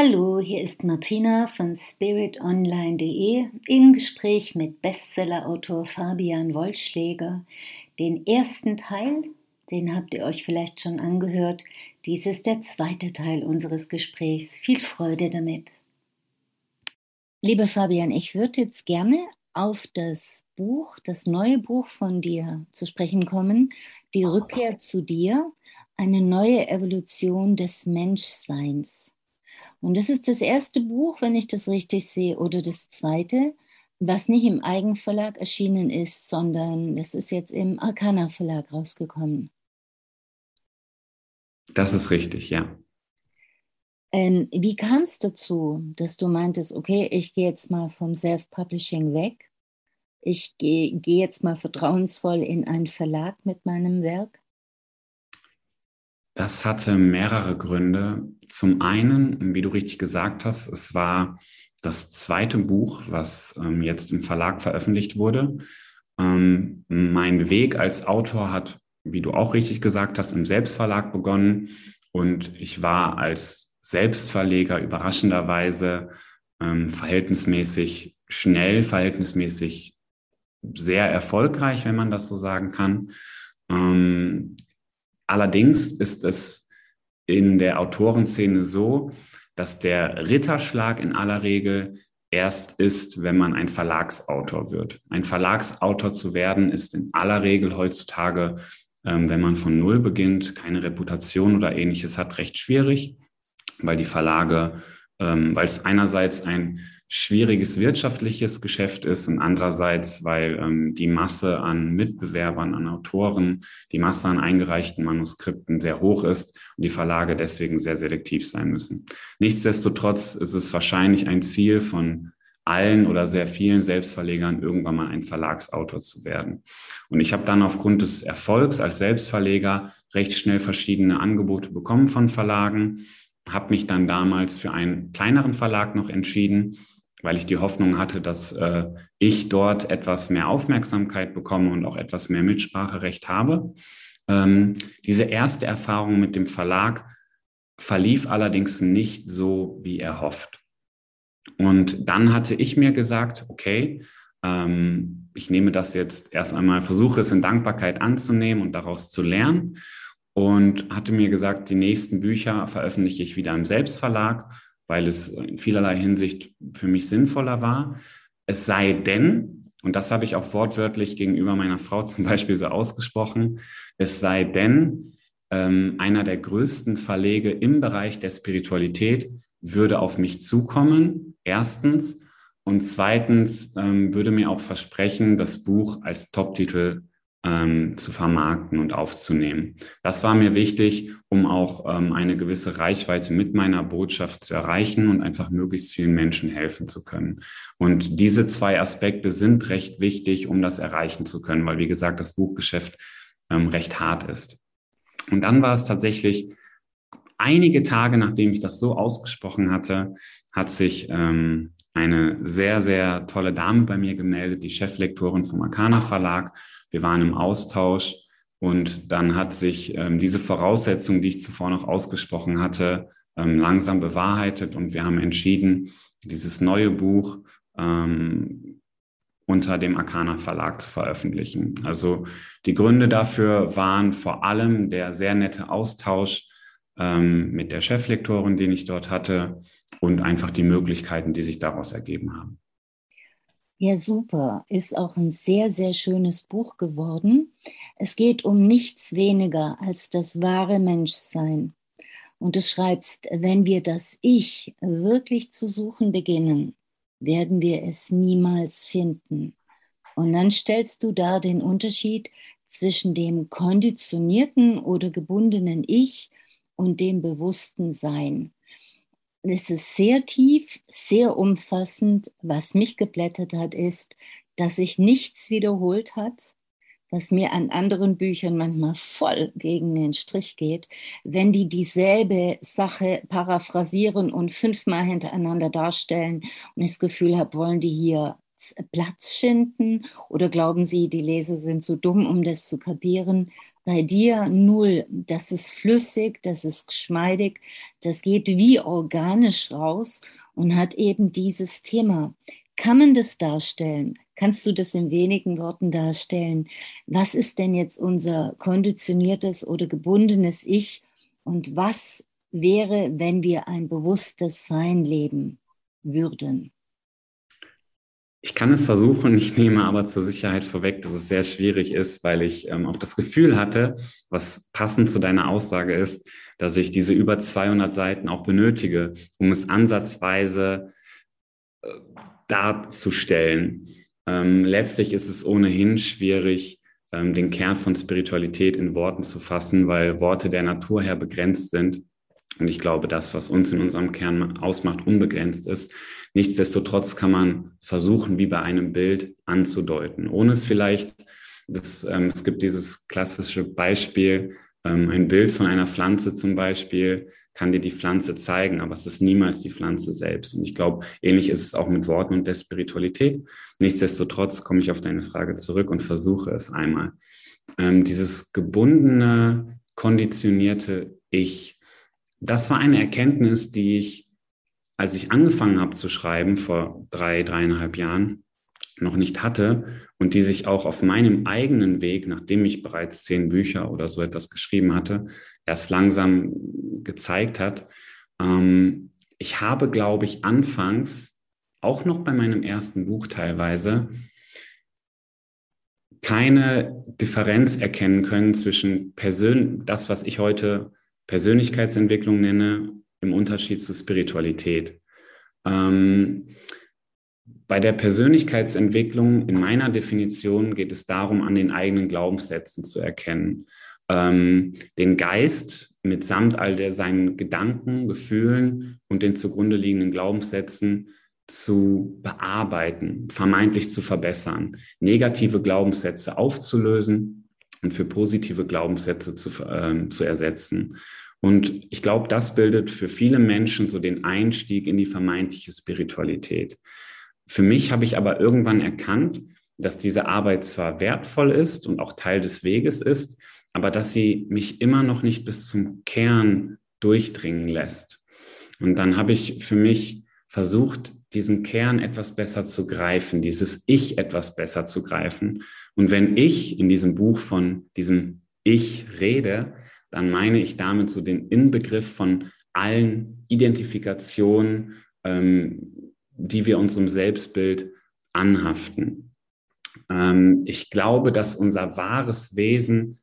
Hallo, hier ist Martina von spiritonline.de im Gespräch mit Bestsellerautor Fabian Wollschläger. Den ersten Teil, den habt ihr euch vielleicht schon angehört. Dies ist der zweite Teil unseres Gesprächs. Viel Freude damit. Lieber Fabian, ich würde jetzt gerne auf das Buch, das neue Buch von dir zu sprechen kommen, Die Rückkehr zu dir, eine neue Evolution des Menschseins. Und das ist das erste Buch, wenn ich das richtig sehe, oder das zweite, was nicht im Eigenverlag erschienen ist, sondern das ist jetzt im Arcana Verlag rausgekommen. Das ist richtig, ja. Ähm, wie kam es dazu, dass du meintest, okay, ich gehe jetzt mal vom Self-Publishing weg, ich gehe geh jetzt mal vertrauensvoll in einen Verlag mit meinem Werk? Das hatte mehrere Gründe. Zum einen, wie du richtig gesagt hast, es war das zweite Buch, was ähm, jetzt im Verlag veröffentlicht wurde. Ähm, mein Weg als Autor hat, wie du auch richtig gesagt hast, im Selbstverlag begonnen und ich war als Selbstverleger überraschenderweise ähm, verhältnismäßig schnell, verhältnismäßig sehr erfolgreich, wenn man das so sagen kann. Ähm, Allerdings ist es in der Autorenszene so, dass der Ritterschlag in aller Regel erst ist, wenn man ein Verlagsautor wird. Ein Verlagsautor zu werden ist in aller Regel heutzutage, ähm, wenn man von Null beginnt, keine Reputation oder ähnliches hat, recht schwierig, weil die Verlage, ähm, weil es einerseits ein schwieriges wirtschaftliches Geschäft ist und andererseits, weil ähm, die Masse an Mitbewerbern, an Autoren, die Masse an eingereichten Manuskripten sehr hoch ist und die Verlage deswegen sehr selektiv sein müssen. Nichtsdestotrotz ist es wahrscheinlich ein Ziel von allen oder sehr vielen Selbstverlegern, irgendwann mal ein Verlagsautor zu werden. Und ich habe dann aufgrund des Erfolgs als Selbstverleger recht schnell verschiedene Angebote bekommen von Verlagen, habe mich dann damals für einen kleineren Verlag noch entschieden, weil ich die Hoffnung hatte, dass äh, ich dort etwas mehr Aufmerksamkeit bekomme und auch etwas mehr Mitspracherecht habe. Ähm, diese erste Erfahrung mit dem Verlag verlief allerdings nicht so, wie er hofft. Und dann hatte ich mir gesagt, okay, ähm, ich nehme das jetzt erst einmal, versuche es in Dankbarkeit anzunehmen und daraus zu lernen. Und hatte mir gesagt, die nächsten Bücher veröffentliche ich wieder im Selbstverlag weil es in vielerlei Hinsicht für mich sinnvoller war. Es sei denn, und das habe ich auch wortwörtlich gegenüber meiner Frau zum Beispiel so ausgesprochen, es sei denn, ähm, einer der größten Verlege im Bereich der Spiritualität würde auf mich zukommen, erstens. Und zweitens ähm, würde mir auch versprechen, das Buch als Top-Titel ähm, zu vermarkten und aufzunehmen. Das war mir wichtig, um auch ähm, eine gewisse Reichweite mit meiner Botschaft zu erreichen und einfach möglichst vielen Menschen helfen zu können. Und diese zwei Aspekte sind recht wichtig, um das erreichen zu können, weil, wie gesagt, das Buchgeschäft ähm, recht hart ist. Und dann war es tatsächlich einige Tage, nachdem ich das so ausgesprochen hatte, hat sich ähm, eine sehr, sehr tolle Dame bei mir gemeldet, die Cheflektorin vom Arcana Verlag. Wir waren im Austausch und dann hat sich ähm, diese Voraussetzung, die ich zuvor noch ausgesprochen hatte, ähm, langsam bewahrheitet und wir haben entschieden, dieses neue Buch ähm, unter dem Arcana Verlag zu veröffentlichen. Also die Gründe dafür waren vor allem der sehr nette Austausch ähm, mit der Cheflektorin, den ich dort hatte, und einfach die Möglichkeiten, die sich daraus ergeben haben. Ja, super. Ist auch ein sehr, sehr schönes Buch geworden. Es geht um nichts weniger als das wahre Menschsein. Und du schreibst, wenn wir das Ich wirklich zu suchen beginnen, werden wir es niemals finden. Und dann stellst du da den Unterschied zwischen dem konditionierten oder gebundenen Ich und dem bewussten Sein. Es ist sehr tief, sehr umfassend. Was mich geblättert hat, ist, dass sich nichts wiederholt hat, was mir an anderen Büchern manchmal voll gegen den Strich geht, wenn die dieselbe Sache paraphrasieren und fünfmal hintereinander darstellen und ich das Gefühl habe, wollen die hier Platz schinden oder glauben sie, die Leser sind so dumm, um das zu kapieren? Bei dir null. Das ist flüssig, das ist geschmeidig, das geht wie organisch raus und hat eben dieses Thema. Kann man das darstellen? Kannst du das in wenigen Worten darstellen? Was ist denn jetzt unser konditioniertes oder gebundenes Ich und was wäre, wenn wir ein bewusstes Sein leben würden? Ich kann es versuchen, ich nehme aber zur Sicherheit vorweg, dass es sehr schwierig ist, weil ich ähm, auch das Gefühl hatte, was passend zu deiner Aussage ist, dass ich diese über 200 Seiten auch benötige, um es ansatzweise äh, darzustellen. Ähm, letztlich ist es ohnehin schwierig, ähm, den Kern von Spiritualität in Worten zu fassen, weil Worte der Natur her begrenzt sind. Und ich glaube, das, was uns in unserem Kern ausmacht, unbegrenzt ist. Nichtsdestotrotz kann man versuchen, wie bei einem Bild anzudeuten, ohne es vielleicht, das, ähm, es gibt dieses klassische Beispiel, ähm, ein Bild von einer Pflanze zum Beispiel kann dir die Pflanze zeigen, aber es ist niemals die Pflanze selbst. Und ich glaube, ähnlich ist es auch mit Worten und der Spiritualität. Nichtsdestotrotz komme ich auf deine Frage zurück und versuche es einmal. Ähm, dieses gebundene, konditionierte Ich, das war eine Erkenntnis, die ich als ich angefangen habe zu schreiben vor drei, dreieinhalb Jahren, noch nicht hatte und die sich auch auf meinem eigenen Weg, nachdem ich bereits zehn Bücher oder so etwas geschrieben hatte, erst langsam gezeigt hat. Ähm, ich habe, glaube ich, anfangs, auch noch bei meinem ersten Buch teilweise, keine Differenz erkennen können zwischen Persön das, was ich heute Persönlichkeitsentwicklung nenne, im Unterschied zu Spiritualität. Ähm, bei der Persönlichkeitsentwicklung in meiner Definition geht es darum, an den eigenen Glaubenssätzen zu erkennen, ähm, den Geist mitsamt all der seinen Gedanken, Gefühlen und den zugrunde liegenden Glaubenssätzen zu bearbeiten, vermeintlich zu verbessern, negative Glaubenssätze aufzulösen und für positive Glaubenssätze zu, äh, zu ersetzen. Und ich glaube, das bildet für viele Menschen so den Einstieg in die vermeintliche Spiritualität. Für mich habe ich aber irgendwann erkannt, dass diese Arbeit zwar wertvoll ist und auch Teil des Weges ist, aber dass sie mich immer noch nicht bis zum Kern durchdringen lässt. Und dann habe ich für mich versucht, diesen Kern etwas besser zu greifen, dieses Ich etwas besser zu greifen. Und wenn ich in diesem Buch von diesem Ich rede, dann meine ich damit so den Inbegriff von allen Identifikationen, ähm, die wir unserem Selbstbild anhaften. Ähm, ich glaube, dass unser wahres Wesen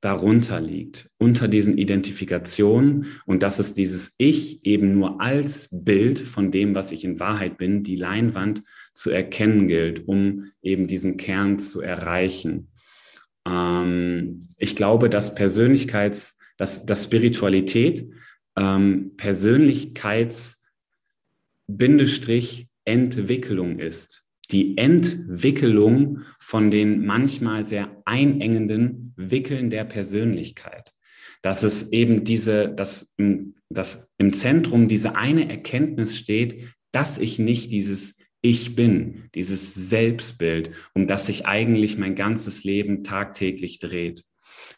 darunter liegt, unter diesen Identifikationen und dass es dieses Ich eben nur als Bild von dem, was ich in Wahrheit bin, die Leinwand zu erkennen gilt, um eben diesen Kern zu erreichen. Ähm, ich glaube, dass Persönlichkeits, dass, dass Spiritualität ähm, Persönlichkeits Bindestrich Entwicklung ist. Die Entwicklung von den manchmal sehr einengenden Wickeln der Persönlichkeit. Dass es eben diese, dass, dass im Zentrum diese eine Erkenntnis steht, dass ich nicht dieses ich bin, dieses Selbstbild, um das sich eigentlich mein ganzes Leben tagtäglich dreht.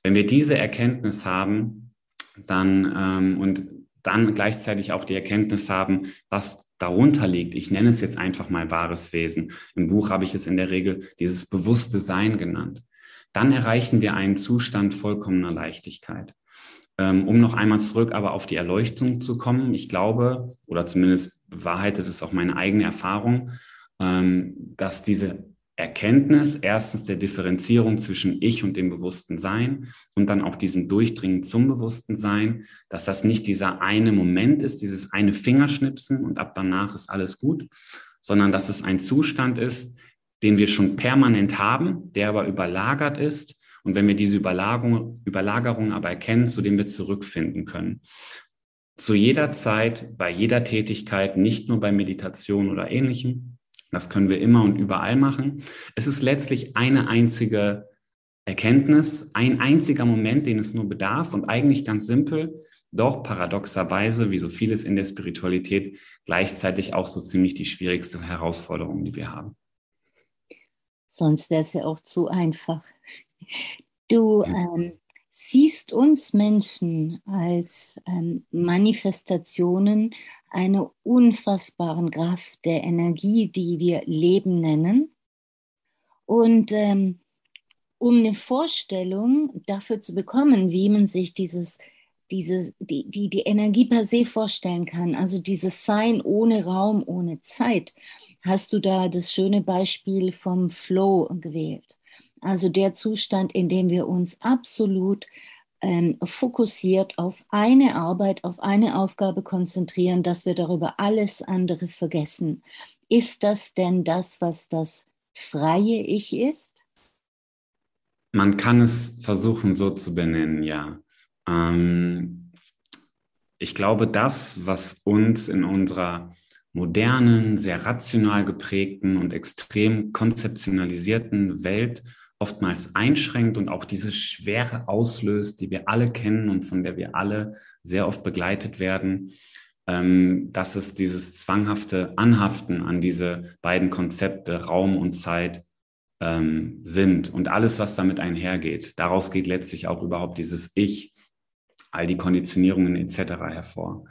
Wenn wir diese Erkenntnis haben, dann ähm, und dann gleichzeitig auch die Erkenntnis haben, was darunter liegt. Ich nenne es jetzt einfach mal wahres Wesen. Im Buch habe ich es in der Regel dieses bewusste Sein genannt. Dann erreichen wir einen Zustand vollkommener Leichtigkeit. Ähm, um noch einmal zurück aber auf die Erleuchtung zu kommen, ich glaube, oder zumindest bewahrheitet es auch meine eigene Erfahrung, ähm, dass diese Erkenntnis erstens der Differenzierung zwischen Ich und dem bewussten Sein und dann auch diesem Durchdringen zum bewussten Sein, dass das nicht dieser eine Moment ist, dieses eine Fingerschnipsen und ab danach ist alles gut, sondern dass es ein Zustand ist, den wir schon permanent haben, der aber überlagert ist und wenn wir diese Überlagerung, Überlagerung aber erkennen, zu dem wir zurückfinden können. Zu jeder Zeit, bei jeder Tätigkeit, nicht nur bei Meditation oder ähnlichem. Das können wir immer und überall machen. Es ist letztlich eine einzige Erkenntnis, ein einziger Moment, den es nur bedarf und eigentlich ganz simpel, doch paradoxerweise, wie so vieles in der Spiritualität, gleichzeitig auch so ziemlich die schwierigste Herausforderung, die wir haben. Sonst wäre es ja auch zu einfach. Du, ähm, siehst uns Menschen als ähm, Manifestationen einer unfassbaren Kraft der Energie, die wir Leben nennen. Und ähm, um eine Vorstellung dafür zu bekommen, wie man sich dieses, diese, die, die, die Energie per se vorstellen kann, also dieses Sein ohne Raum, ohne Zeit, hast du da das schöne Beispiel vom Flow gewählt. Also der Zustand, in dem wir uns absolut ähm, fokussiert auf eine Arbeit, auf eine Aufgabe konzentrieren, dass wir darüber alles andere vergessen. Ist das denn das, was das freie Ich ist? Man kann es versuchen so zu benennen, ja. Ähm, ich glaube, das, was uns in unserer modernen, sehr rational geprägten und extrem konzeptionalisierten Welt oftmals einschränkt und auch diese Schwere auslöst, die wir alle kennen und von der wir alle sehr oft begleitet werden, ähm, dass es dieses zwanghafte Anhaften an diese beiden Konzepte Raum und Zeit ähm, sind und alles, was damit einhergeht. Daraus geht letztlich auch überhaupt dieses Ich, all die Konditionierungen etc. hervor.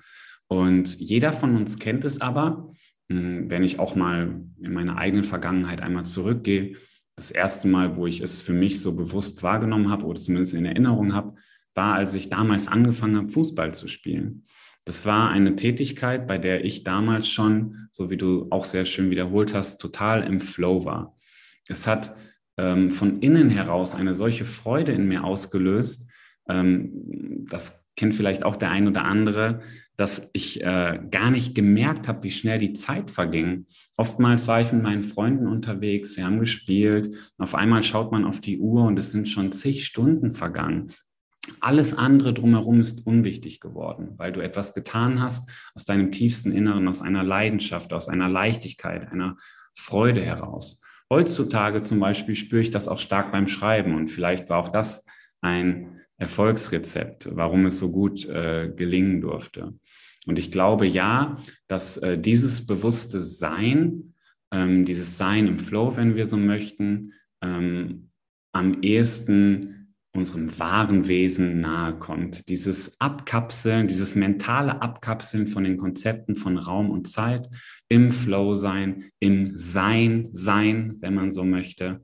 Und jeder von uns kennt es aber, hm, wenn ich auch mal in meine eigene Vergangenheit einmal zurückgehe, das erste Mal, wo ich es für mich so bewusst wahrgenommen habe oder zumindest in Erinnerung habe, war, als ich damals angefangen habe, Fußball zu spielen. Das war eine Tätigkeit, bei der ich damals schon, so wie du auch sehr schön wiederholt hast, total im Flow war. Es hat ähm, von innen heraus eine solche Freude in mir ausgelöst. Ähm, das kennt vielleicht auch der ein oder andere, dass ich äh, gar nicht gemerkt habe, wie schnell die Zeit verging. Oftmals war ich mit meinen Freunden unterwegs, wir haben gespielt. Auf einmal schaut man auf die Uhr und es sind schon zig Stunden vergangen. Alles andere drumherum ist unwichtig geworden, weil du etwas getan hast aus deinem tiefsten Inneren, aus einer Leidenschaft, aus einer Leichtigkeit, einer Freude heraus. Heutzutage zum Beispiel spüre ich das auch stark beim Schreiben und vielleicht war auch das ein Erfolgsrezept, warum es so gut äh, gelingen durfte. Und ich glaube ja, dass äh, dieses bewusste Sein, ähm, dieses Sein im Flow, wenn wir so möchten, ähm, am ehesten unserem wahren Wesen nahe kommt. Dieses Abkapseln, dieses mentale Abkapseln von den Konzepten von Raum und Zeit, im Flow sein, im Sein sein, wenn man so möchte.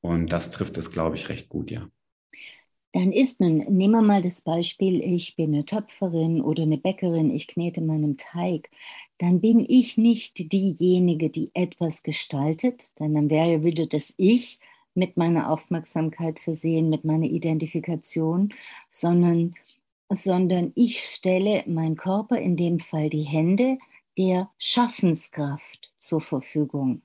Und das trifft es, glaube ich, recht gut, ja. Dann ist man, nehmen wir mal das Beispiel, ich bin eine Töpferin oder eine Bäckerin, ich knete meinen Teig, dann bin ich nicht diejenige, die etwas gestaltet, denn dann wäre ja wieder das Ich mit meiner Aufmerksamkeit versehen, mit meiner Identifikation, sondern, sondern ich stelle mein Körper, in dem Fall die Hände, der Schaffenskraft zur Verfügung.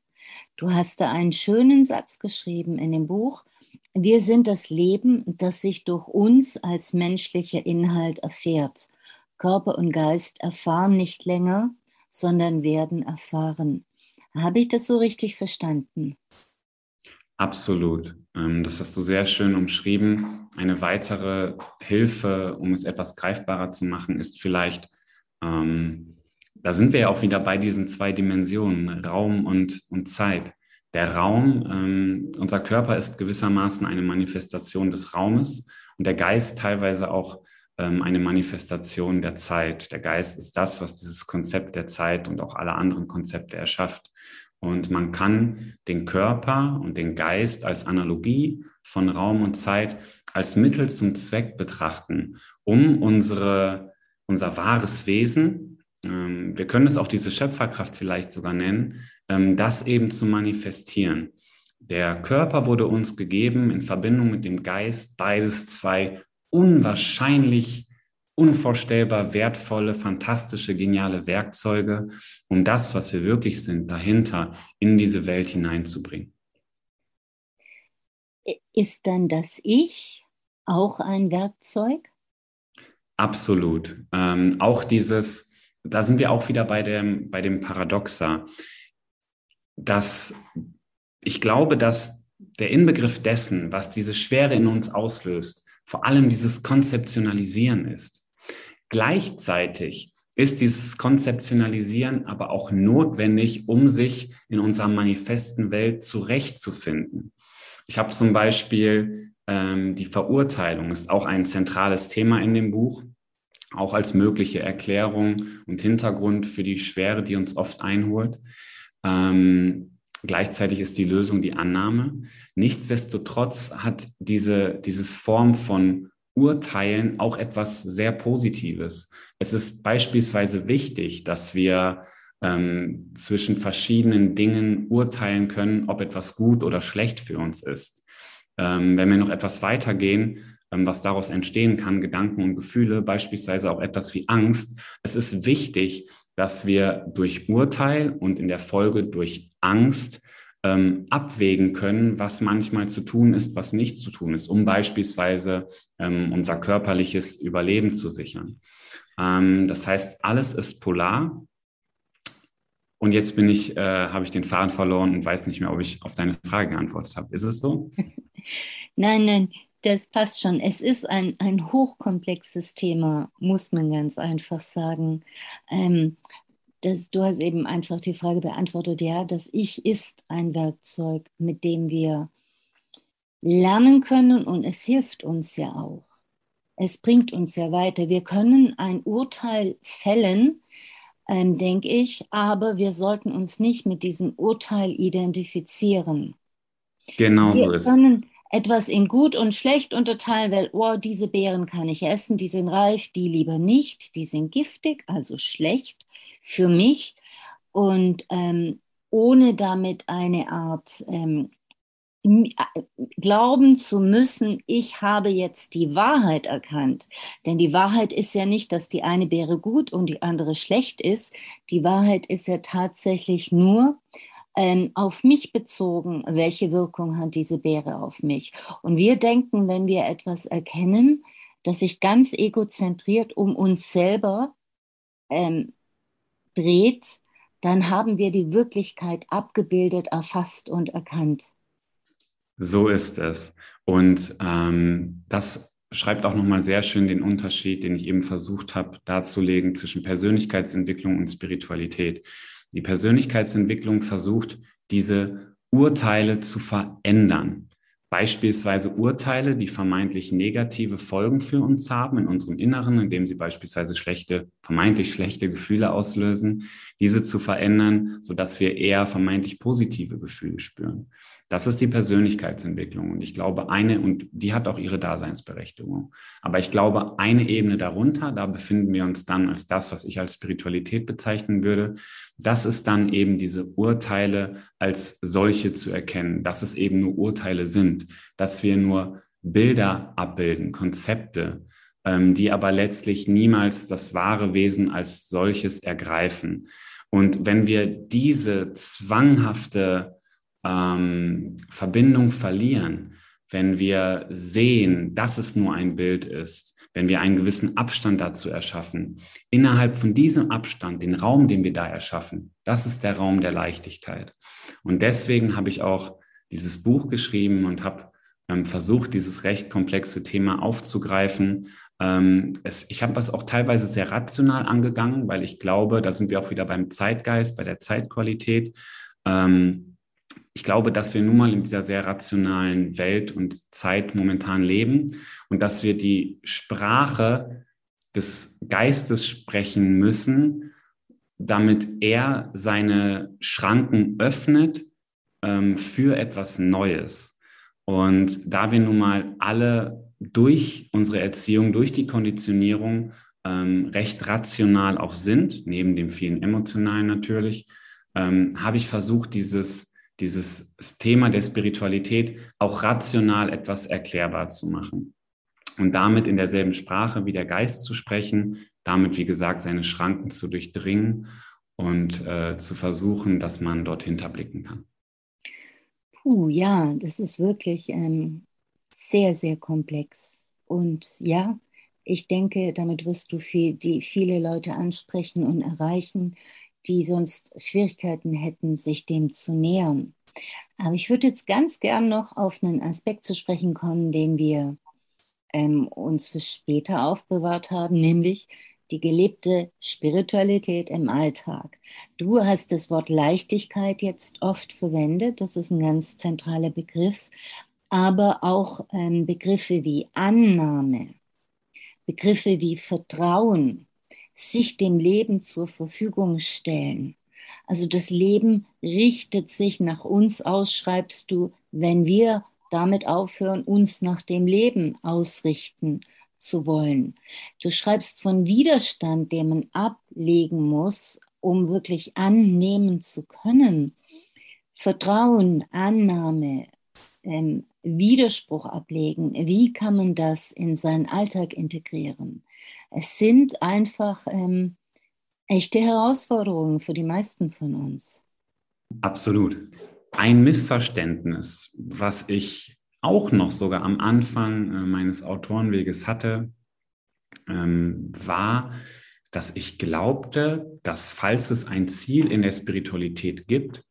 Du hast da einen schönen Satz geschrieben in dem Buch. Wir sind das Leben, das sich durch uns als menschlicher Inhalt erfährt. Körper und Geist erfahren nicht länger, sondern werden erfahren. Habe ich das so richtig verstanden? Absolut. Ähm, das hast du sehr schön umschrieben. Eine weitere Hilfe, um es etwas greifbarer zu machen, ist vielleicht, ähm, da sind wir ja auch wieder bei diesen zwei Dimensionen, Raum und, und Zeit. Der Raum, ähm, unser Körper ist gewissermaßen eine Manifestation des Raumes und der Geist teilweise auch ähm, eine Manifestation der Zeit. Der Geist ist das, was dieses Konzept der Zeit und auch alle anderen Konzepte erschafft. Und man kann den Körper und den Geist als Analogie von Raum und Zeit als Mittel zum Zweck betrachten, um unsere, unser wahres Wesen, ähm, wir können es auch diese Schöpferkraft vielleicht sogar nennen, das eben zu manifestieren. Der Körper wurde uns gegeben in Verbindung mit dem Geist, beides zwei unwahrscheinlich unvorstellbar wertvolle, fantastische, geniale Werkzeuge, um das, was wir wirklich sind, dahinter in diese Welt hineinzubringen. Ist dann das Ich auch ein Werkzeug? Absolut. Ähm, auch dieses, da sind wir auch wieder bei dem, bei dem Paradoxa, dass ich glaube, dass der Inbegriff dessen, was diese Schwere in uns auslöst, vor allem dieses Konzeptionalisieren ist. Gleichzeitig ist dieses Konzeptionalisieren aber auch notwendig, um sich in unserer manifesten Welt zurechtzufinden. Ich habe zum Beispiel, ähm, die Verurteilung ist auch ein zentrales Thema in dem Buch, auch als mögliche Erklärung und Hintergrund für die Schwere, die uns oft einholt. Ähm, gleichzeitig ist die Lösung die Annahme. Nichtsdestotrotz hat diese dieses Form von Urteilen auch etwas sehr Positives. Es ist beispielsweise wichtig, dass wir ähm, zwischen verschiedenen Dingen urteilen können, ob etwas gut oder schlecht für uns ist. Ähm, wenn wir noch etwas weitergehen, ähm, was daraus entstehen kann, Gedanken und Gefühle, beispielsweise auch etwas wie Angst. Es ist wichtig, dass wir durch Urteil und in der Folge durch Angst ähm, abwägen können, was manchmal zu tun ist, was nicht zu tun ist, um beispielsweise ähm, unser körperliches Überleben zu sichern. Ähm, das heißt, alles ist polar. Und jetzt bin ich, äh, habe ich den Faden verloren und weiß nicht mehr, ob ich auf deine Frage geantwortet habe. Ist es so? nein, nein, das passt schon. Es ist ein, ein hochkomplexes Thema, muss man ganz einfach sagen. Ähm, das, du hast eben einfach die Frage beantwortet, ja, das Ich ist ein Werkzeug, mit dem wir lernen können und es hilft uns ja auch. Es bringt uns ja weiter. Wir können ein Urteil fällen, ähm, denke ich, aber wir sollten uns nicht mit diesem Urteil identifizieren. Genau wir so ist können etwas in gut und schlecht unterteilen, weil, oh, diese Beeren kann ich essen, die sind reif, die lieber nicht, die sind giftig, also schlecht für mich und ähm, ohne damit eine Art ähm, äh, glauben zu müssen, ich habe jetzt die Wahrheit erkannt. Denn die Wahrheit ist ja nicht, dass die eine Beere gut und die andere schlecht ist. Die Wahrheit ist ja tatsächlich nur ähm, auf mich bezogen, welche Wirkung hat diese Beere auf mich. Und wir denken, wenn wir etwas erkennen, das sich ganz egozentriert um uns selber ähm, dreht, dann haben wir die Wirklichkeit abgebildet, erfasst und erkannt. So ist es. Und ähm, das schreibt auch nochmal sehr schön den Unterschied, den ich eben versucht habe darzulegen zwischen Persönlichkeitsentwicklung und Spiritualität. Die Persönlichkeitsentwicklung versucht, diese Urteile zu verändern. Beispielsweise Urteile, die vermeintlich negative Folgen für uns haben in unserem Inneren, indem sie beispielsweise schlechte, vermeintlich schlechte Gefühle auslösen, diese zu verändern, sodass wir eher vermeintlich positive Gefühle spüren. Das ist die Persönlichkeitsentwicklung. Und ich glaube, eine, und die hat auch ihre Daseinsberechtigung. Aber ich glaube, eine Ebene darunter, da befinden wir uns dann als das, was ich als Spiritualität bezeichnen würde. Das ist dann eben diese Urteile als solche zu erkennen, dass es eben nur Urteile dass wir nur Bilder abbilden, Konzepte, ähm, die aber letztlich niemals das wahre Wesen als solches ergreifen. Und wenn wir diese zwanghafte ähm, Verbindung verlieren, wenn wir sehen, dass es nur ein Bild ist, wenn wir einen gewissen Abstand dazu erschaffen, innerhalb von diesem Abstand, den Raum, den wir da erschaffen, das ist der Raum der Leichtigkeit. Und deswegen habe ich auch dieses Buch geschrieben und habe ähm, versucht, dieses recht komplexe Thema aufzugreifen. Ähm, es, ich habe das auch teilweise sehr rational angegangen, weil ich glaube, da sind wir auch wieder beim Zeitgeist, bei der Zeitqualität. Ähm, ich glaube, dass wir nun mal in dieser sehr rationalen Welt und Zeit momentan leben und dass wir die Sprache des Geistes sprechen müssen, damit er seine Schranken öffnet ähm, für etwas Neues. Und da wir nun mal alle durch unsere Erziehung, durch die Konditionierung ähm, recht rational auch sind, neben dem vielen emotionalen natürlich, ähm, habe ich versucht, dieses dieses Thema der Spiritualität auch rational etwas erklärbar zu machen. Und damit in derselben Sprache wie der Geist zu sprechen, damit, wie gesagt, seine Schranken zu durchdringen und äh, zu versuchen, dass man dort hinterblicken kann. Puh, ja, das ist wirklich ähm, sehr, sehr komplex. Und ja, ich denke, damit wirst du viel, die viele Leute ansprechen und erreichen, die sonst Schwierigkeiten hätten, sich dem zu nähern. Aber ich würde jetzt ganz gern noch auf einen Aspekt zu sprechen kommen, den wir ähm, uns für später aufbewahrt haben, nämlich die gelebte Spiritualität im Alltag. Du hast das Wort Leichtigkeit jetzt oft verwendet, das ist ein ganz zentraler Begriff. aber auch ähm, Begriffe wie Annahme, Begriffe wie Vertrauen, sich dem Leben zur Verfügung stellen. Also das Leben richtet sich nach uns aus, schreibst du, wenn wir damit aufhören, uns nach dem Leben ausrichten zu wollen. Du schreibst von Widerstand, den man ablegen muss, um wirklich annehmen zu können. Vertrauen, Annahme, ähm, Widerspruch ablegen. Wie kann man das in seinen Alltag integrieren? Es sind einfach ähm, echte Herausforderungen für die meisten von uns. Absolut. Ein Missverständnis, was ich auch noch sogar am Anfang äh, meines Autorenweges hatte, ähm, war, dass ich glaubte, dass falls es ein Ziel in der Spiritualität gibt,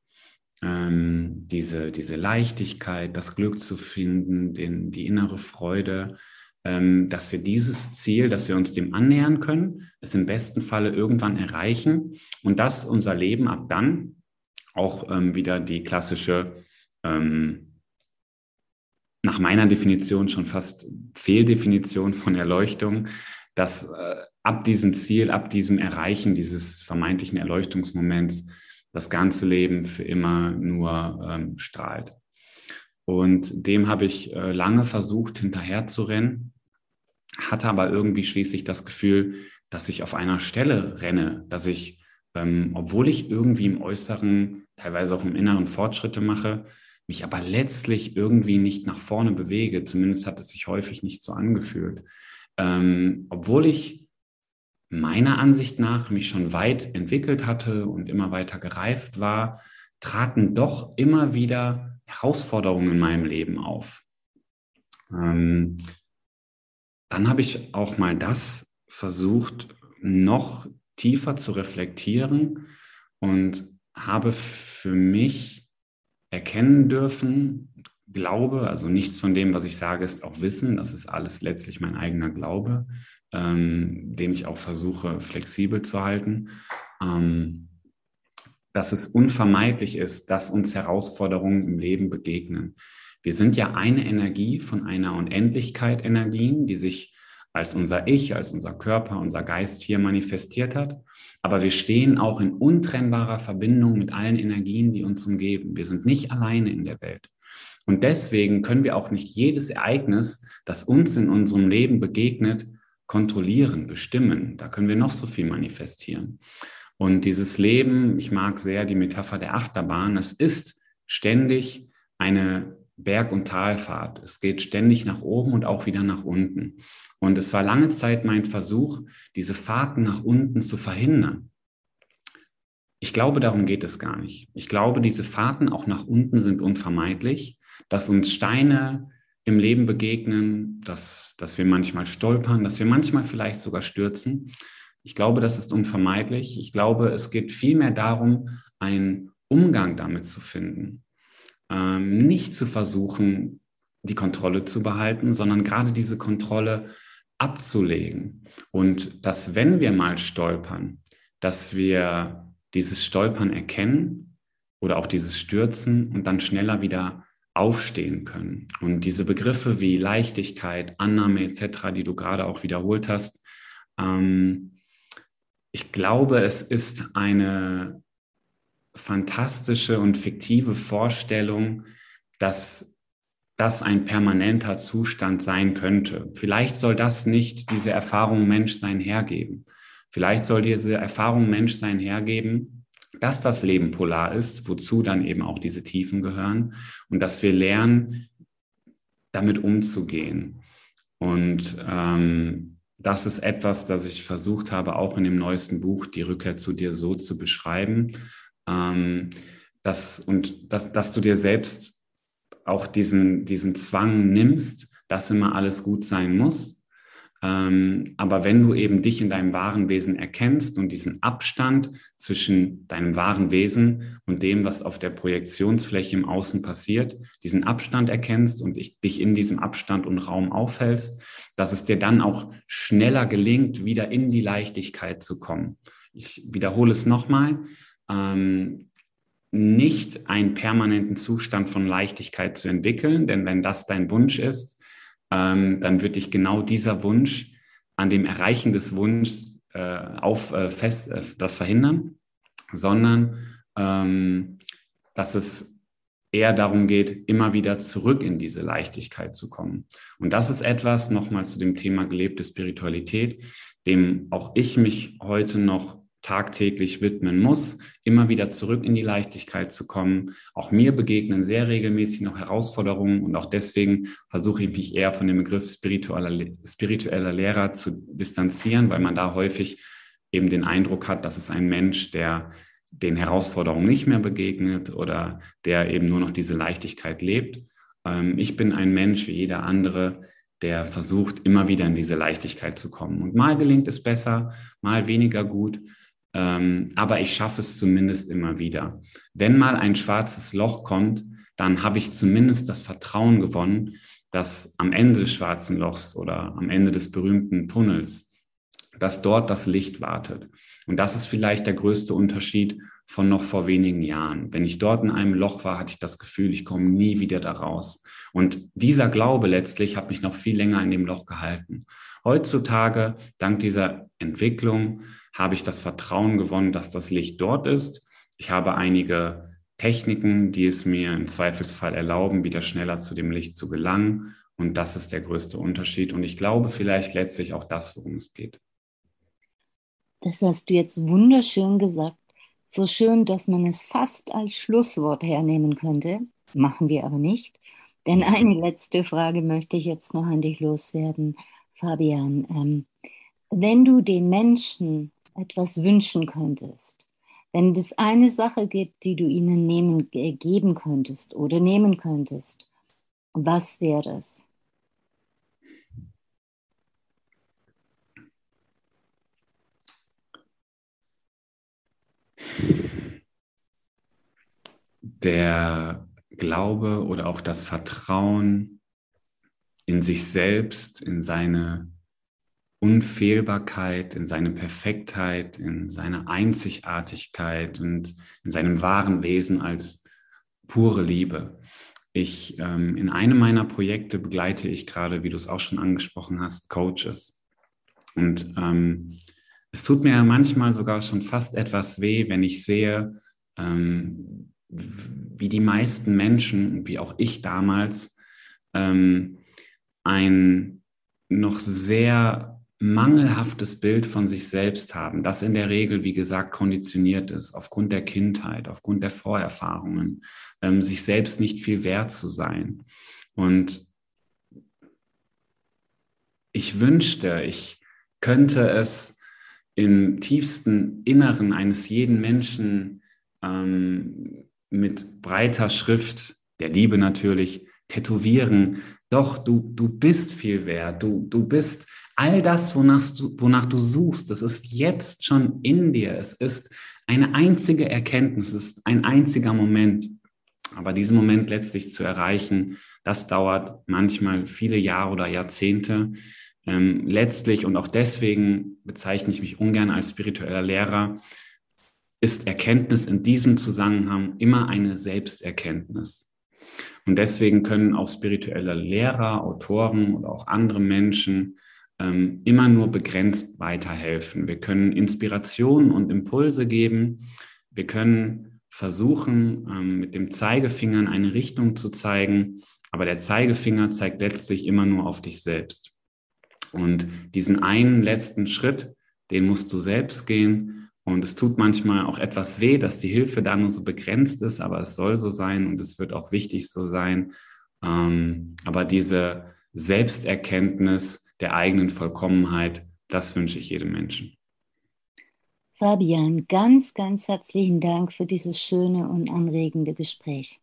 ähm, diese, diese Leichtigkeit, das Glück zu finden, den, die innere Freude, ähm, dass wir dieses Ziel, dass wir uns dem annähern können, es im besten Falle irgendwann erreichen und dass unser Leben ab dann auch ähm, wieder die klassische, ähm, nach meiner Definition schon fast Fehldefinition von Erleuchtung, dass äh, ab diesem Ziel, ab diesem Erreichen dieses vermeintlichen Erleuchtungsmoments das ganze Leben für immer nur ähm, strahlt. Und dem habe ich äh, lange versucht, hinterherzurennen, hatte aber irgendwie schließlich das Gefühl, dass ich auf einer Stelle renne, dass ich, ähm, obwohl ich irgendwie im Äußeren, teilweise auch im Inneren Fortschritte mache, mich aber letztlich irgendwie nicht nach vorne bewege. Zumindest hat es sich häufig nicht so angefühlt. Ähm, obwohl ich meiner Ansicht nach mich schon weit entwickelt hatte und immer weiter gereift war, traten doch immer wieder Herausforderungen in meinem Leben auf. Ähm, dann habe ich auch mal das versucht, noch tiefer zu reflektieren und habe für mich erkennen dürfen, Glaube, also nichts von dem, was ich sage, ist auch Wissen, das ist alles letztlich mein eigener Glaube, ähm, den ich auch versuche flexibel zu halten, ähm, dass es unvermeidlich ist, dass uns Herausforderungen im Leben begegnen. Wir sind ja eine Energie von einer Unendlichkeit Energien, die sich als unser Ich, als unser Körper, unser Geist hier manifestiert hat. Aber wir stehen auch in untrennbarer Verbindung mit allen Energien, die uns umgeben. Wir sind nicht alleine in der Welt. Und deswegen können wir auch nicht jedes Ereignis, das uns in unserem Leben begegnet, kontrollieren, bestimmen. Da können wir noch so viel manifestieren. Und dieses Leben, ich mag sehr die Metapher der Achterbahn, es ist ständig eine Berg- und Talfahrt. Es geht ständig nach oben und auch wieder nach unten. Und es war lange Zeit mein Versuch, diese Fahrten nach unten zu verhindern. Ich glaube, darum geht es gar nicht. Ich glaube, diese Fahrten auch nach unten sind unvermeidlich, dass uns Steine im Leben begegnen, dass, dass wir manchmal stolpern, dass wir manchmal vielleicht sogar stürzen. Ich glaube, das ist unvermeidlich. Ich glaube, es geht vielmehr darum, einen Umgang damit zu finden. Ähm, nicht zu versuchen, die Kontrolle zu behalten, sondern gerade diese Kontrolle abzulegen. Und dass, wenn wir mal stolpern, dass wir dieses Stolpern erkennen oder auch dieses Stürzen und dann schneller wieder aufstehen können. Und diese Begriffe wie Leichtigkeit, Annahme etc., die du gerade auch wiederholt hast, ähm, ich glaube, es ist eine fantastische und fiktive Vorstellung, dass das ein permanenter Zustand sein könnte. Vielleicht soll das nicht diese Erfahrung Menschsein hergeben. Vielleicht soll diese Erfahrung Menschsein hergeben, dass das Leben polar ist, wozu dann eben auch diese Tiefen gehören und dass wir lernen, damit umzugehen. Und ähm, das ist etwas, das ich versucht habe, auch in dem neuesten Buch, Die Rückkehr zu dir so zu beschreiben. Ähm, dass, und dass, dass du dir selbst auch diesen, diesen Zwang nimmst, dass immer alles gut sein muss, ähm, aber wenn du eben dich in deinem wahren Wesen erkennst und diesen Abstand zwischen deinem wahren Wesen und dem, was auf der Projektionsfläche im Außen passiert, diesen Abstand erkennst und ich, dich in diesem Abstand und Raum aufhältst, dass es dir dann auch schneller gelingt, wieder in die Leichtigkeit zu kommen. Ich wiederhole es nochmal. Ähm, nicht einen permanenten Zustand von Leichtigkeit zu entwickeln, denn wenn das dein Wunsch ist, ähm, dann wird dich genau dieser Wunsch an dem Erreichen des Wunsches äh, auf äh, fest, äh, das verhindern, sondern ähm, dass es eher darum geht, immer wieder zurück in diese Leichtigkeit zu kommen. Und das ist etwas, nochmal zu dem Thema gelebte Spiritualität, dem auch ich mich heute noch tagtäglich widmen muss, immer wieder zurück in die Leichtigkeit zu kommen. Auch mir begegnen sehr regelmäßig noch Herausforderungen und auch deswegen versuche ich mich eher von dem Begriff spiritueller, spiritueller Lehrer zu distanzieren, weil man da häufig eben den Eindruck hat, dass es ein Mensch, der den Herausforderungen nicht mehr begegnet oder der eben nur noch diese Leichtigkeit lebt. Ähm, ich bin ein Mensch wie jeder andere, der versucht, immer wieder in diese Leichtigkeit zu kommen. Und mal gelingt es besser, mal weniger gut. Ähm, aber ich schaffe es zumindest immer wieder. Wenn mal ein schwarzes Loch kommt, dann habe ich zumindest das Vertrauen gewonnen, dass am Ende des schwarzen Lochs oder am Ende des berühmten Tunnels, dass dort das Licht wartet. Und das ist vielleicht der größte Unterschied von noch vor wenigen Jahren. Wenn ich dort in einem Loch war, hatte ich das Gefühl, ich komme nie wieder da raus. Und dieser Glaube letztlich hat mich noch viel länger in dem Loch gehalten. Heutzutage, dank dieser Entwicklung, habe ich das Vertrauen gewonnen, dass das Licht dort ist. Ich habe einige Techniken, die es mir im Zweifelsfall erlauben, wieder schneller zu dem Licht zu gelangen. Und das ist der größte Unterschied. Und ich glaube vielleicht letztlich auch das, worum es geht. Das hast du jetzt wunderschön gesagt. So schön, dass man es fast als Schlusswort hernehmen könnte. Machen wir aber nicht. Denn eine letzte Frage möchte ich jetzt noch an dich loswerden, Fabian. Ähm, wenn du den Menschen etwas wünschen könntest, wenn es eine Sache gibt, die du ihnen nehmen, äh, geben könntest oder nehmen könntest, was wäre es? Der Glaube oder auch das Vertrauen in sich selbst, in seine Unfehlbarkeit, in seine Perfektheit, in seine Einzigartigkeit und in seinem wahren Wesen als pure Liebe. Ich, ähm, in einem meiner Projekte begleite ich gerade, wie du es auch schon angesprochen hast, Coaches. Und ähm, es tut mir manchmal sogar schon fast etwas weh, wenn ich sehe, ähm, wie die meisten Menschen, wie auch ich damals, ähm, ein noch sehr mangelhaftes Bild von sich selbst haben, das in der Regel, wie gesagt, konditioniert ist, aufgrund der Kindheit, aufgrund der Vorerfahrungen, ähm, sich selbst nicht viel wert zu sein. Und ich wünschte, ich könnte es im tiefsten Inneren eines jeden Menschen ähm, mit breiter Schrift, der Liebe natürlich, tätowieren. Doch, du, du bist viel wert. Du, du bist all das, wonach du, wonach du suchst, das ist jetzt schon in dir. Es ist eine einzige Erkenntnis, es ist ein einziger Moment. Aber diesen Moment letztlich zu erreichen, das dauert manchmal viele Jahre oder Jahrzehnte. Ähm, letztlich und auch deswegen bezeichne ich mich ungern als spiritueller Lehrer, ist Erkenntnis in diesem Zusammenhang immer eine Selbsterkenntnis. Und deswegen können auch spirituelle Lehrer, Autoren oder auch andere Menschen ähm, immer nur begrenzt weiterhelfen. Wir können Inspirationen und Impulse geben. Wir können versuchen, ähm, mit dem Zeigefinger in eine Richtung zu zeigen, aber der Zeigefinger zeigt letztlich immer nur auf dich selbst. Und diesen einen letzten Schritt, den musst du selbst gehen. Und es tut manchmal auch etwas weh, dass die Hilfe da nur so begrenzt ist, aber es soll so sein und es wird auch wichtig so sein. Ähm, aber diese Selbsterkenntnis, der eigenen Vollkommenheit. Das wünsche ich jedem Menschen. Fabian, ganz, ganz herzlichen Dank für dieses schöne und anregende Gespräch.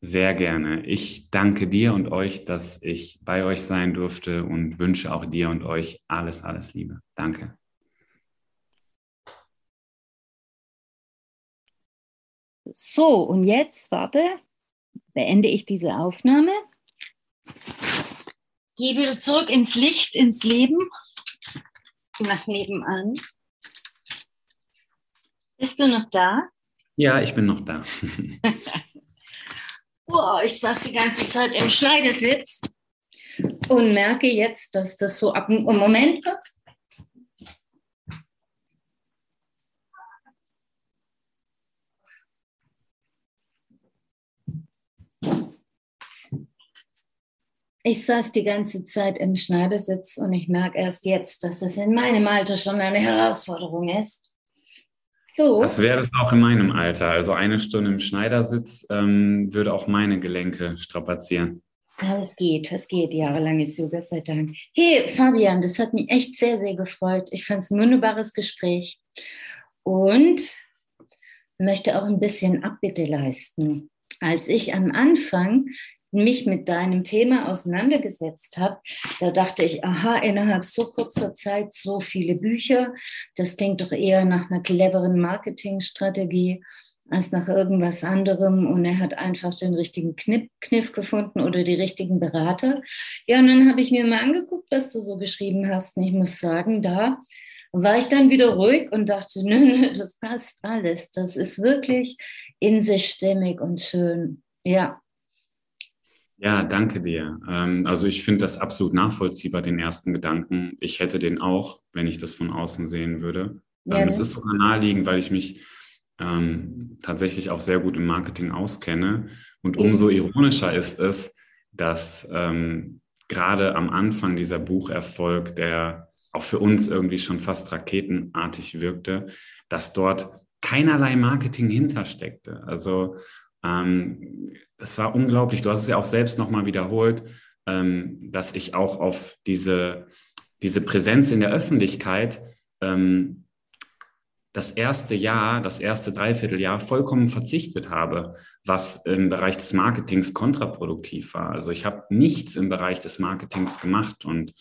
Sehr gerne. Ich danke dir und euch, dass ich bei euch sein durfte und wünsche auch dir und euch alles, alles Liebe. Danke. So, und jetzt, warte, beende ich diese Aufnahme. Geh wieder zurück ins Licht, ins Leben. Nach nebenan. Bist du noch da? Ja, ich bin noch da. Boah, ich saß die ganze Zeit im Schneidersitz und merke jetzt, dass das so ab dem Moment Ich saß die ganze Zeit im Schneidersitz und ich merke erst jetzt, dass es in meinem Alter schon eine Herausforderung ist. So. Das wäre es auch in meinem Alter. Also eine Stunde im Schneidersitz ähm, würde auch meine Gelenke strapazieren. Ja, es geht, es geht. Jahrelanges Yoga, sei Dank. Hey, Fabian, das hat mich echt sehr, sehr gefreut. Ich fand es ein wunderbares Gespräch und möchte auch ein bisschen Abbitte leisten. Als ich am Anfang mich mit deinem Thema auseinandergesetzt habe, da dachte ich, aha, innerhalb so kurzer Zeit so viele Bücher, das klingt doch eher nach einer cleveren Marketingstrategie als nach irgendwas anderem. Und er hat einfach den richtigen Kniff, Kniff gefunden oder die richtigen Berater. Ja, und dann habe ich mir mal angeguckt, was du so geschrieben hast. Und ich muss sagen, da war ich dann wieder ruhig und dachte, nö, nö, das passt alles. Das ist wirklich in sich stimmig und schön. Ja, ja, danke dir. Ähm, also ich finde das absolut nachvollziehbar, den ersten Gedanken. Ich hätte den auch, wenn ich das von außen sehen würde. Ja, ähm, es ist sogar naheliegend, weil ich mich ähm, tatsächlich auch sehr gut im Marketing auskenne. Und umso ironischer ist es, dass ähm, gerade am Anfang dieser Bucherfolg, der auch für uns irgendwie schon fast raketenartig wirkte, dass dort keinerlei Marketing hintersteckte. Also ähm, es war unglaublich. Du hast es ja auch selbst nochmal wiederholt, ähm, dass ich auch auf diese, diese Präsenz in der Öffentlichkeit ähm, das erste Jahr, das erste Dreivierteljahr vollkommen verzichtet habe, was im Bereich des Marketings kontraproduktiv war. Also ich habe nichts im Bereich des Marketings gemacht und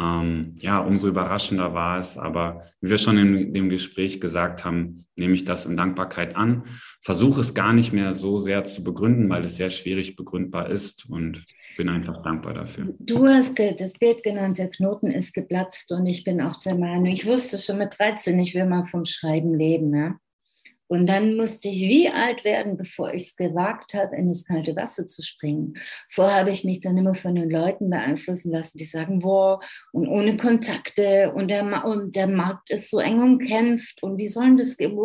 ähm, ja, umso überraschender war es. Aber wie wir schon in dem Gespräch gesagt haben, nehme ich das in Dankbarkeit an, versuche es gar nicht mehr so sehr zu begründen, weil es sehr schwierig begründbar ist und bin einfach dankbar dafür. Du hast das Bild genannt, der Knoten ist geplatzt und ich bin auch der Meinung, ich wusste schon mit 13, ich will mal vom Schreiben leben. Ja? Und dann musste ich wie alt werden, bevor ich es gewagt habe, in das kalte Wasser zu springen. Vorher habe ich mich dann immer von den Leuten beeinflussen lassen, die sagen, boah, und ohne Kontakte und der, und der Markt ist so eng umkämpft und wie sollen das gehen?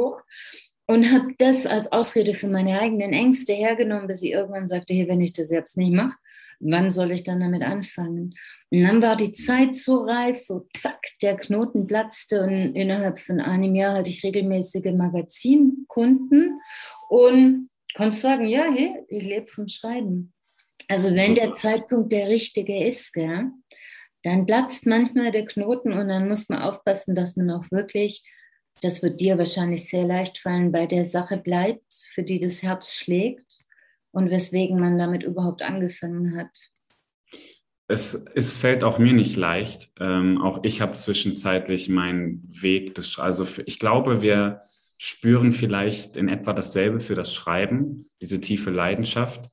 Und habe das als Ausrede für meine eigenen Ängste hergenommen, bis ich irgendwann sagte, hey, wenn ich das jetzt nicht mache, wann soll ich dann damit anfangen? Und dann war die Zeit so reif, so zack, der Knoten platzte und innerhalb von einem Jahr hatte ich regelmäßige Magazinkunden und konnte sagen, ja, hey, ich lebe vom Schreiben. Also wenn der Zeitpunkt der richtige ist, gell, dann platzt manchmal der Knoten und dann muss man aufpassen, dass man auch wirklich, das wird dir wahrscheinlich sehr leicht fallen, bei der Sache bleibt, für die das Herz schlägt und weswegen man damit überhaupt angefangen hat? Es, es fällt auch mir nicht leicht. Ähm, auch ich habe zwischenzeitlich meinen Weg, des, also ich glaube, wir spüren vielleicht in etwa dasselbe für das Schreiben, diese tiefe Leidenschaft.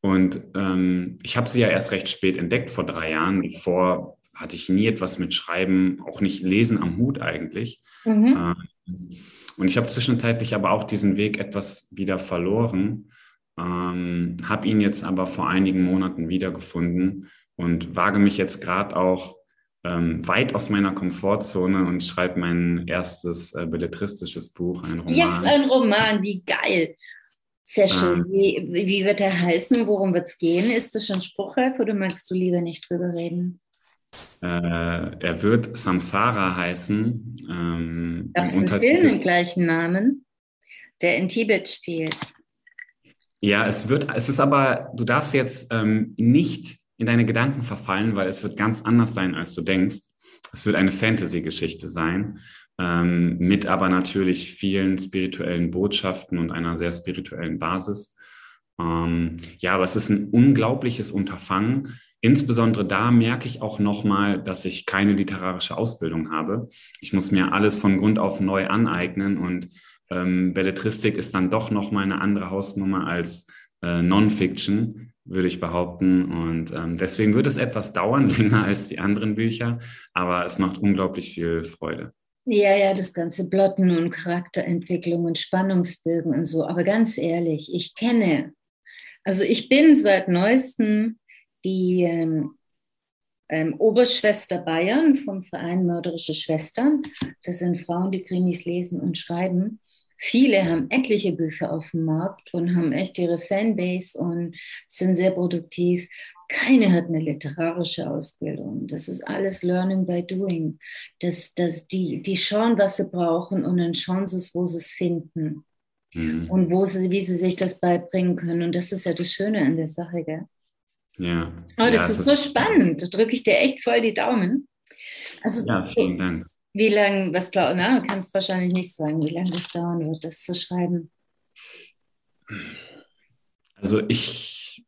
Und ähm, ich habe sie ja erst recht spät entdeckt, vor drei Jahren. Davor hatte ich nie etwas mit Schreiben, auch nicht Lesen am Hut eigentlich. Mhm. Ähm, und ich habe zwischenzeitlich aber auch diesen Weg etwas wieder verloren. Ähm, habe ihn jetzt aber vor einigen Monaten wiedergefunden und wage mich jetzt gerade auch ähm, weit aus meiner Komfortzone und schreibe mein erstes äh, belletristisches Buch, ein Roman. Yes, ein Roman, wie geil. Sehr schön. Ähm, wie, wie wird er heißen? Worum wird es gehen? Ist das schon spruchreif oder magst du lieber nicht drüber reden? Äh, er wird Samsara heißen. Ähm, Gab es einen Film im gleichen Namen, der in Tibet spielt? Ja, es wird, es ist aber, du darfst jetzt ähm, nicht in deine Gedanken verfallen, weil es wird ganz anders sein, als du denkst. Es wird eine Fantasy-Geschichte sein, ähm, mit aber natürlich vielen spirituellen Botschaften und einer sehr spirituellen Basis. Ähm, ja, aber es ist ein unglaubliches Unterfangen. Insbesondere da merke ich auch nochmal, dass ich keine literarische Ausbildung habe. Ich muss mir alles von Grund auf neu aneignen und ähm, Belletristik ist dann doch nochmal eine andere Hausnummer als äh, Non-Fiction, würde ich behaupten. Und ähm, deswegen wird es etwas dauern, länger als die anderen Bücher, aber es macht unglaublich viel Freude. Ja, ja, das ganze Plotten und Charakterentwicklung und Spannungsbögen und so. Aber ganz ehrlich, ich kenne, also ich bin seit neuestem die ähm, ähm, Oberschwester Bayern vom Verein Mörderische Schwestern. Das sind Frauen, die Krimis lesen und schreiben. Viele haben etliche Bücher auf dem Markt und haben echt ihre Fanbase und sind sehr produktiv. Keine hat eine literarische Ausbildung. Das ist alles Learning by Doing. Das, das, die, die schauen, was sie brauchen und dann schauen sie es, wo sie es finden. Mhm. Und wo sie, wie sie sich das beibringen können. Und das ist ja das Schöne an der Sache, gell? Ja. Oh, das ja, ist so spannend. Da drücke ich dir echt voll die Daumen. Also, ja, vielen Dank. Wie lange, was glaubst du, kannst wahrscheinlich nicht sagen, wie lange das dauern wird, das zu schreiben? Also ich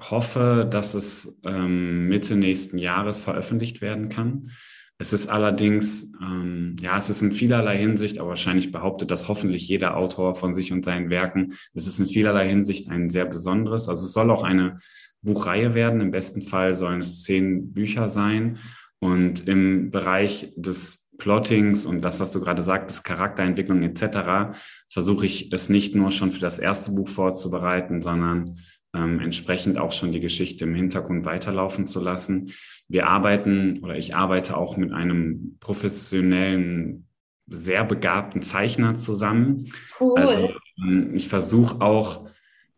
hoffe, dass es ähm, Mitte nächsten Jahres veröffentlicht werden kann. Es ist allerdings, ähm, ja, es ist in vielerlei Hinsicht, aber wahrscheinlich behauptet das hoffentlich jeder Autor von sich und seinen Werken. Es ist in vielerlei Hinsicht ein sehr besonderes. Also es soll auch eine Buchreihe werden. Im besten Fall sollen es zehn Bücher sein. Und im Bereich des Plottings und das, was du gerade sagtest, Charakterentwicklung etc., versuche ich es nicht nur schon für das erste Buch vorzubereiten, sondern ähm, entsprechend auch schon die Geschichte im Hintergrund weiterlaufen zu lassen. Wir arbeiten oder ich arbeite auch mit einem professionellen, sehr begabten Zeichner zusammen. Cool. Also ähm, ich versuche auch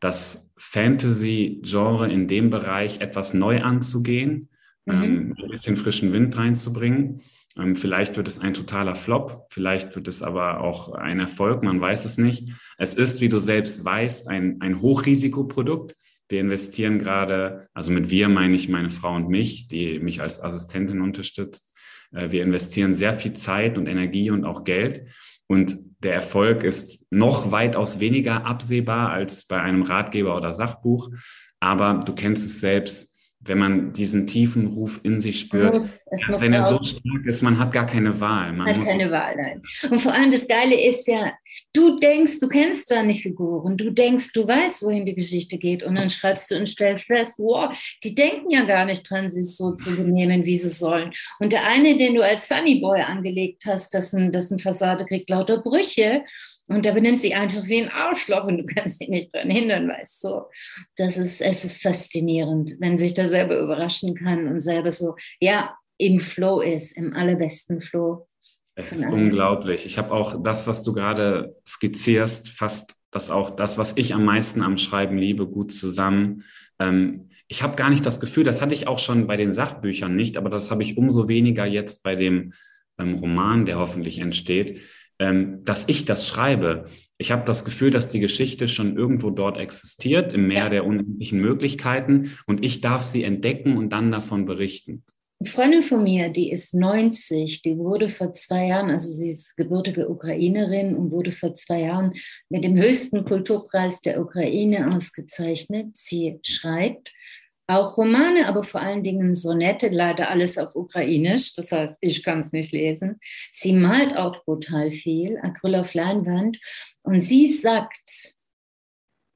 das Fantasy-Genre in dem Bereich etwas neu anzugehen, mhm. ähm, ein bisschen frischen Wind reinzubringen. Ähm, vielleicht wird es ein totaler Flop, vielleicht wird es aber auch ein Erfolg, man weiß es nicht. Es ist, wie du selbst weißt, ein, ein Hochrisikoprodukt. Wir investieren gerade, also mit wir meine ich meine Frau und mich, die mich als Assistentin unterstützt. Äh, wir investieren sehr viel Zeit und Energie und auch Geld. Und der Erfolg ist noch weitaus weniger absehbar als bei einem Ratgeber oder Sachbuch. Aber du kennst es selbst, wenn man diesen tiefen Ruf in sich spürt, muss, ja, wenn er so stark ist, man hat gar keine Wahl. Man hat keine Wahl, nein. Und vor allem das Geile ist ja, du denkst, du kennst deine Figuren, du denkst, du weißt, wohin die Geschichte geht und dann schreibst du und stellst fest, wow, die denken ja gar nicht dran, sich so zu benehmen, wie sie sollen. Und der eine, den du als Sunny Boy angelegt hast, dessen, dessen Fassade kriegt lauter Brüche und der benennt sich einfach wie ein Arschloch und du kannst ihn nicht dran hindern, weißt du. Das ist, es ist faszinierend, wenn sich da selber überraschen kann und selber so, ja, im Flow ist, im allerbesten Flow. Es ist unglaublich. Ich habe auch das, was du gerade skizzierst, fast das auch das, was ich am meisten am Schreiben liebe, gut zusammen. Ähm, ich habe gar nicht das Gefühl, das hatte ich auch schon bei den Sachbüchern nicht, aber das habe ich umso weniger jetzt bei dem ähm, Roman, der hoffentlich entsteht ähm, dass ich das schreibe. Ich habe das Gefühl, dass die Geschichte schon irgendwo dort existiert, im Meer der unendlichen Möglichkeiten, und ich darf sie entdecken und dann davon berichten. Eine Freundin von mir, die ist 90, die wurde vor zwei Jahren, also sie ist gebürtige Ukrainerin und wurde vor zwei Jahren mit dem höchsten Kulturpreis der Ukraine ausgezeichnet. Sie schreibt auch Romane, aber vor allen Dingen Sonette, leider alles auf Ukrainisch, das heißt, ich kann es nicht lesen. Sie malt auch brutal viel, Acryl auf Leinwand. Und sie sagt,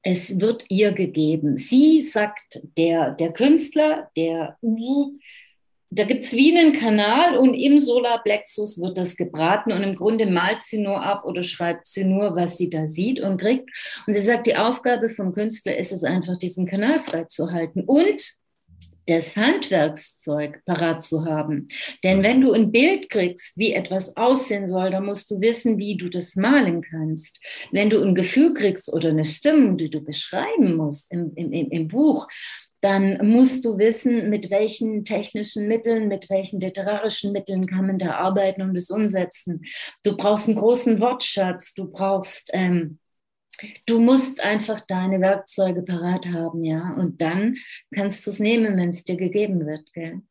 es wird ihr gegeben. Sie sagt, der, der Künstler, der da gibt es wie einen Kanal und im Solarplexus wird das gebraten und im Grunde malt sie nur ab oder schreibt sie nur, was sie da sieht und kriegt. Und sie sagt, die Aufgabe vom Künstler ist es einfach, diesen Kanal freizuhalten und das Handwerkszeug parat zu haben. Denn wenn du ein Bild kriegst, wie etwas aussehen soll, dann musst du wissen, wie du das malen kannst. Wenn du ein Gefühl kriegst oder eine Stimmung, die du beschreiben musst im, im, im Buch, dann musst du wissen, mit welchen technischen Mitteln, mit welchen literarischen Mitteln kann man da arbeiten und es umsetzen. Du brauchst einen großen Wortschatz, du brauchst, ähm, du musst einfach deine Werkzeuge parat haben, ja, und dann kannst du es nehmen, wenn es dir gegeben wird, gell?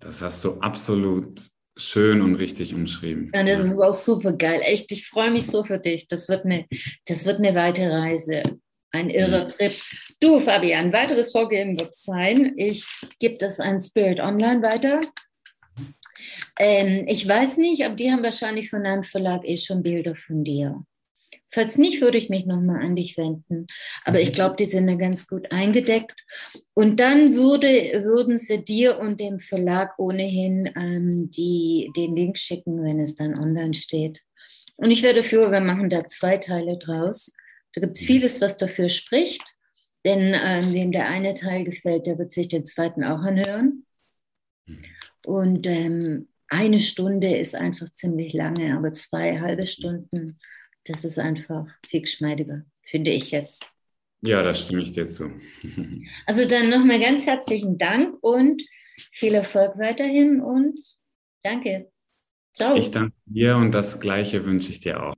Das hast du absolut schön und richtig umschrieben. Ja, das ist auch super geil. Echt, ich freue mich so für dich. Das wird eine, das wird eine weite Reise. Ein irrer. Trip. Du, Fabian, weiteres Vorgehen wird sein, ich gebe das an Spirit Online weiter. Ähm, ich weiß nicht, aber die haben wahrscheinlich von einem Verlag eh schon Bilder von dir. Falls nicht, würde ich mich nochmal an dich wenden. Aber ich glaube, die sind da ganz gut eingedeckt. Und dann würde, würden sie dir und dem Verlag ohnehin ähm, die, den Link schicken, wenn es dann online steht. Und ich wäre dafür, wir machen da zwei Teile draus. Da gibt es mhm. vieles, was dafür spricht. Denn ähm, wem der eine Teil gefällt, der wird sich den zweiten auch anhören. Mhm. Und ähm, eine Stunde ist einfach ziemlich lange, aber zwei halbe Stunden, das ist einfach viel geschmeidiger, finde ich jetzt. Ja, da stimme ich dir zu. also dann nochmal ganz herzlichen Dank und viel Erfolg weiterhin und danke. Ciao. Ich danke dir und das Gleiche wünsche ich dir auch.